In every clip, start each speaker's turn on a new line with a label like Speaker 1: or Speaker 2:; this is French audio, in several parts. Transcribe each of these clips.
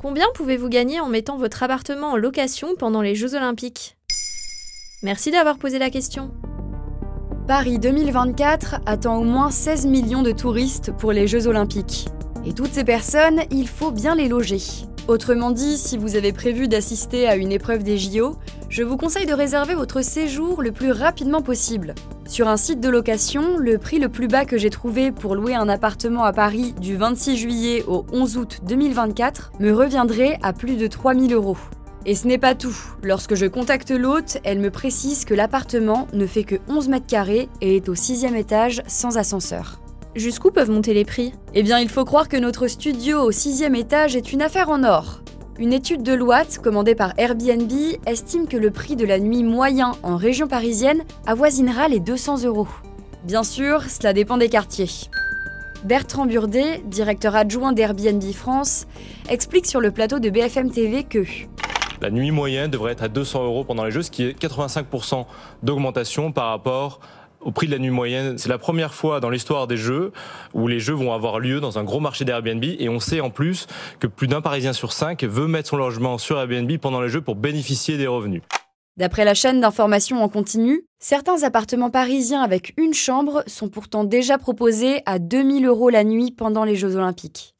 Speaker 1: Combien pouvez-vous gagner en mettant votre appartement en location pendant les Jeux Olympiques? Merci d'avoir posé la question.
Speaker 2: Paris 2024 attend au moins 16 millions de touristes pour les Jeux Olympiques. Et toutes ces personnes, il faut bien les loger. Autrement dit, si vous avez prévu d'assister à une épreuve des JO, je vous conseille de réserver votre séjour le plus rapidement possible. Sur un site de location, le prix le plus bas que j'ai trouvé pour louer un appartement à Paris du 26 juillet au 11 août 2024 me reviendrait à plus de 3000 euros. Et ce n'est pas tout. Lorsque je contacte l'hôte, elle me précise que l'appartement ne fait que 11 mètres carrés et est au sixième étage sans ascenseur.
Speaker 1: Jusqu'où peuvent monter les prix?
Speaker 2: Eh bien, il faut croire que notre studio au sixième étage est une affaire en or. Une étude de Loite, commandée par Airbnb, estime que le prix de la nuit moyen en région parisienne avoisinera les 200 euros. Bien sûr, cela dépend des quartiers. Bertrand Burdet, directeur adjoint d'Airbnb France, explique sur le plateau de BFM TV que
Speaker 3: la nuit moyenne devrait être à 200 euros pendant les Jeux, ce qui est 85% d'augmentation par rapport au prix de la nuit moyenne. C'est la première fois dans l'histoire des Jeux où les Jeux vont avoir lieu dans un gros marché d'Airbnb et on sait en plus que plus d'un Parisien sur cinq veut mettre son logement sur Airbnb pendant les Jeux pour bénéficier des revenus.
Speaker 2: D'après la chaîne d'information en continu, certains appartements parisiens avec une chambre sont pourtant déjà proposés à 2000 euros la nuit pendant les Jeux Olympiques.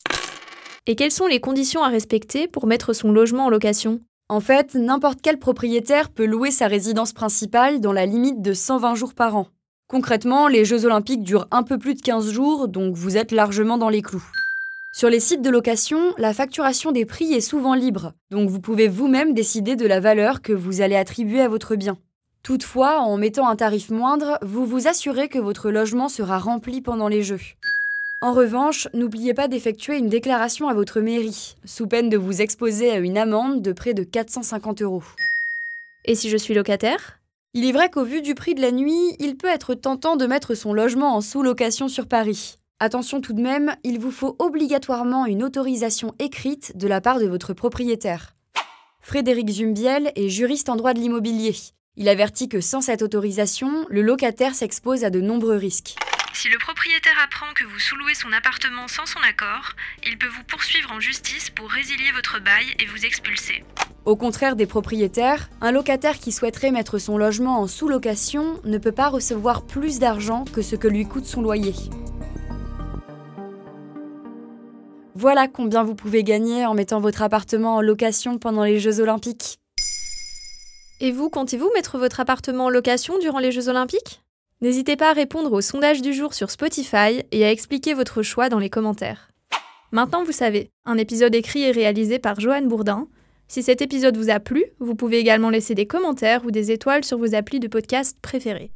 Speaker 1: Et quelles sont les conditions à respecter pour mettre son logement en location?
Speaker 2: En fait, n'importe quel propriétaire peut louer sa résidence principale dans la limite de 120 jours par an. Concrètement, les Jeux olympiques durent un peu plus de 15 jours, donc vous êtes largement dans les clous. Sur les sites de location, la facturation des prix est souvent libre, donc vous pouvez vous-même décider de la valeur que vous allez attribuer à votre bien. Toutefois, en mettant un tarif moindre, vous vous assurez que votre logement sera rempli pendant les Jeux. En revanche, n'oubliez pas d'effectuer une déclaration à votre mairie, sous peine de vous exposer à une amende de près de 450 euros.
Speaker 1: Et si je suis locataire?
Speaker 2: Il est vrai qu'au vu du prix de la nuit, il peut être tentant de mettre son logement en sous-location sur Paris. Attention tout de même, il vous faut obligatoirement une autorisation écrite de la part de votre propriétaire. Frédéric Zumbiel est juriste en droit de l'immobilier. Il avertit que sans cette autorisation, le locataire s'expose à de nombreux risques.
Speaker 4: Si le propriétaire apprend que vous sous-louez son appartement sans son accord, il peut vous poursuivre en justice pour résilier votre bail et vous expulser.
Speaker 2: Au contraire des propriétaires, un locataire qui souhaiterait mettre son logement en sous-location ne peut pas recevoir plus d'argent que ce que lui coûte son loyer. Voilà combien vous pouvez gagner en mettant votre appartement en location pendant les Jeux olympiques.
Speaker 1: Et vous, comptez-vous mettre votre appartement en location durant les Jeux olympiques? N'hésitez pas à répondre au sondage du jour sur Spotify et à expliquer votre choix dans les commentaires. Maintenant, vous savez, un épisode écrit et réalisé par Joanne Bourdin. Si cet épisode vous a plu, vous pouvez également laisser des commentaires ou des étoiles sur vos applis de podcast préférés.